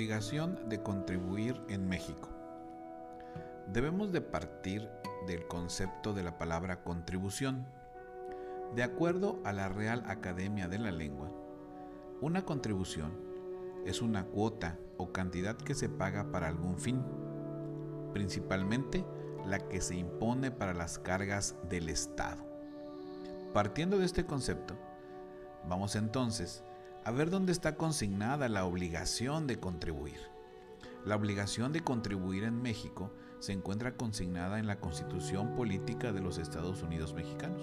de contribuir en México. Debemos de partir del concepto de la palabra contribución. De acuerdo a la Real Academia de la Lengua, una contribución es una cuota o cantidad que se paga para algún fin, principalmente la que se impone para las cargas del Estado. Partiendo de este concepto, vamos entonces a ver dónde está consignada la obligación de contribuir. La obligación de contribuir en México se encuentra consignada en la Constitución Política de los Estados Unidos Mexicanos,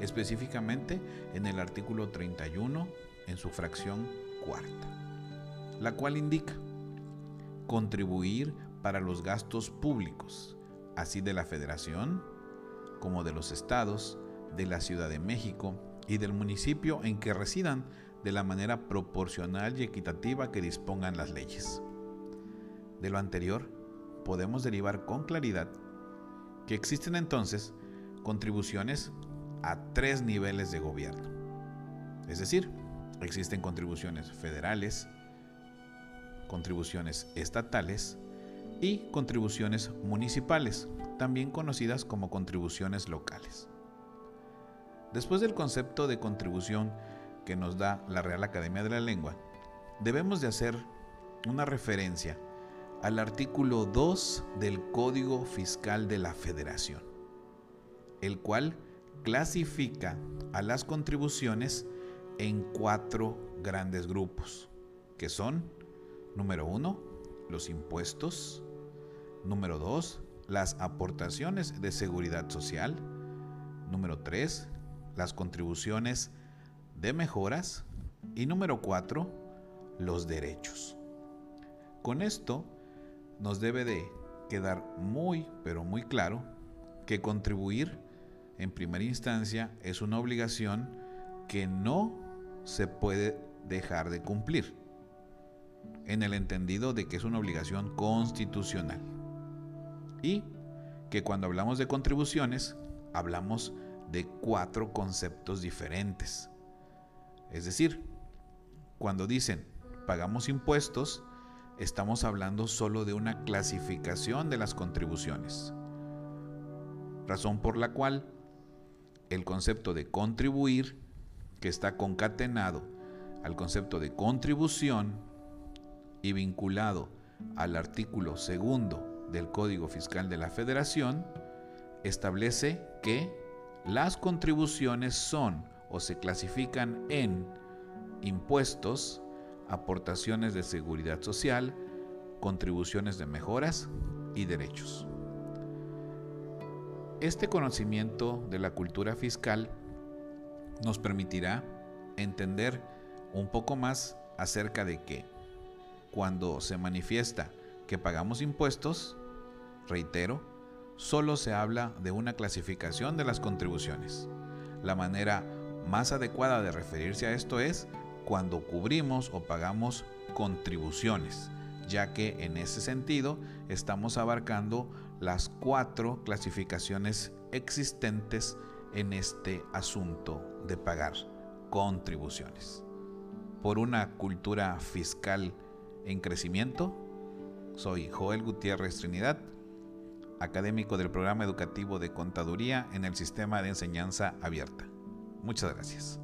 específicamente en el artículo 31 en su fracción cuarta, la cual indica contribuir para los gastos públicos, así de la Federación como de los estados, de la Ciudad de México y del municipio en que residan de la manera proporcional y equitativa que dispongan las leyes. De lo anterior, podemos derivar con claridad que existen entonces contribuciones a tres niveles de gobierno. Es decir, existen contribuciones federales, contribuciones estatales y contribuciones municipales, también conocidas como contribuciones locales. Después del concepto de contribución que nos da la Real Academia de la Lengua, debemos de hacer una referencia al artículo 2 del Código Fiscal de la Federación, el cual clasifica a las contribuciones en cuatro grandes grupos, que son, número uno, los impuestos, número dos, las aportaciones de seguridad social, número tres, las contribuciones de mejoras y número cuatro, los derechos. Con esto nos debe de quedar muy, pero muy claro que contribuir en primera instancia es una obligación que no se puede dejar de cumplir, en el entendido de que es una obligación constitucional. Y que cuando hablamos de contribuciones, hablamos de cuatro conceptos diferentes. Es decir, cuando dicen pagamos impuestos, estamos hablando solo de una clasificación de las contribuciones. Razón por la cual el concepto de contribuir, que está concatenado al concepto de contribución y vinculado al artículo segundo del Código Fiscal de la Federación, establece que las contribuciones son o se clasifican en impuestos, aportaciones de seguridad social, contribuciones de mejoras y derechos. Este conocimiento de la cultura fiscal nos permitirá entender un poco más acerca de que cuando se manifiesta que pagamos impuestos, reitero, solo se habla de una clasificación de las contribuciones. La manera más adecuada de referirse a esto es cuando cubrimos o pagamos contribuciones, ya que en ese sentido estamos abarcando las cuatro clasificaciones existentes en este asunto de pagar contribuciones. Por una cultura fiscal en crecimiento, soy Joel Gutiérrez Trinidad académico del programa educativo de contaduría en el sistema de enseñanza abierta. Muchas gracias.